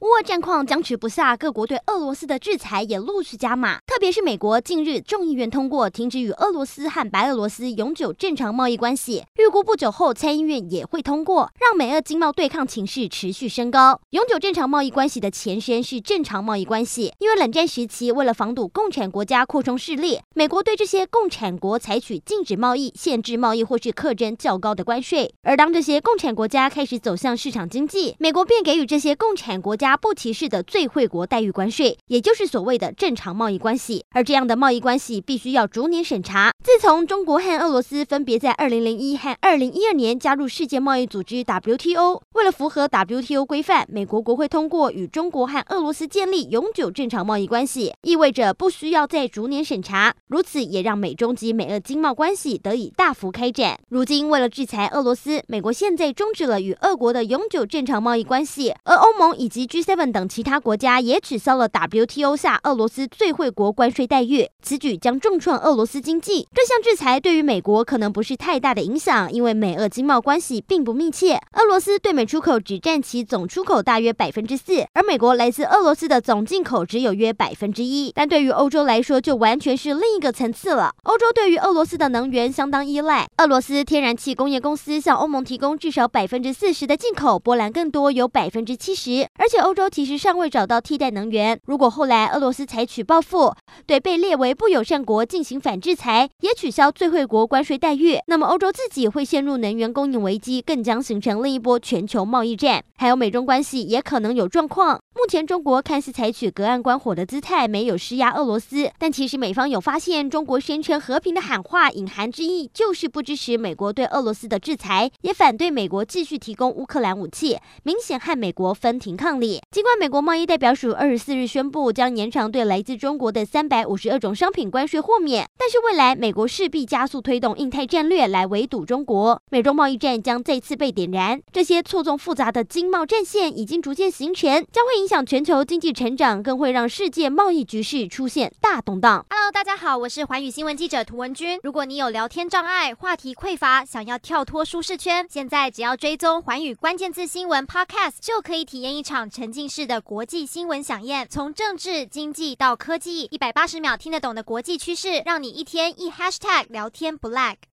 乌俄战况僵持不下，各国对俄罗斯的制裁也陆续加码。特别是美国近日众议院通过停止与俄罗斯和白俄罗斯永久正常贸易关系，预估不久后参议院也会通过，让美俄经贸对抗情势持续升高。永久正常贸易关系的前身是正常贸易关系，因为冷战时期为了防堵共产国家扩充势力，美国对这些共产国采取禁止贸易、限制贸易或是课征较高的关税。而当这些共产国家开始走向市场经济，美国便给予这些共产国家。不歧视的最惠国待遇关税，也就是所谓的正常贸易关系。而这样的贸易关系必须要逐年审查。自从中国和俄罗斯分别在二零零一和二零一二年加入世界贸易组织 WTO，为了符合 WTO 规范，美国国会通过与中国和俄罗斯建立永久正常贸易关系，意味着不需要再逐年审查。如此也让美中及美俄经贸关系得以大幅开展。如今为了制裁俄罗斯，美国现在终止了与俄国的永久正常贸易关系，而欧盟以及 G 7等其他国家也取消了 WTO 下俄罗斯最惠国关税待遇，此举将重创俄罗斯经济。这项制裁对于美国可能不是太大的影响，因为美俄经贸关系并不密切。俄罗斯对美出口只占其总出口大约百分之四，而美国来自俄罗斯的总进口只有约百分之一。但对于欧洲来说，就完全是另一个层次了。欧洲对于俄罗斯的能源相当依赖，俄罗斯天然气工业公司向欧盟提供至少百分之四十的进口，波兰更多，有百分之七十。而且欧欧洲其实。尚未找到替代能源。如果后来俄罗斯采取报复，对被列为不友善国进行反制裁，也取消最惠国关税待遇，那么欧洲自己会陷入能源供应危机，更将形成另一波全球贸易战。还有美中关系也可能有状况。目前中国看似采取隔岸观火的姿态，没有施压俄罗斯，但其实美方有发现，中国宣称和平的喊话，隐含之意就是不支持美国对俄罗斯的制裁，也反对美国继续提供乌克兰武器，明显和美国分庭抗礼。尽管美国贸易代表署二十四日宣布将延长对来自中国的三百五十二种商品关税豁免，但是未来美国势必加速推动印太战略来围堵中国，美中贸易战将再次被点燃。这些错综复杂的经贸战线已经逐渐形成，将会影响全球经济成长，更会让世界贸易局势出现大动荡。Hello，大家好，我是寰宇新闻记者涂文君。如果你有聊天障碍、话题匮乏，想要跳脱舒适圈，现在只要追踪寰宇关键字新闻 Podcast，就可以体验一场沉浸式的国际新闻响宴。从政治、经济到科技，一百八十秒听得懂的国际趋势，让你一天一 Hashtag 聊天不 lag。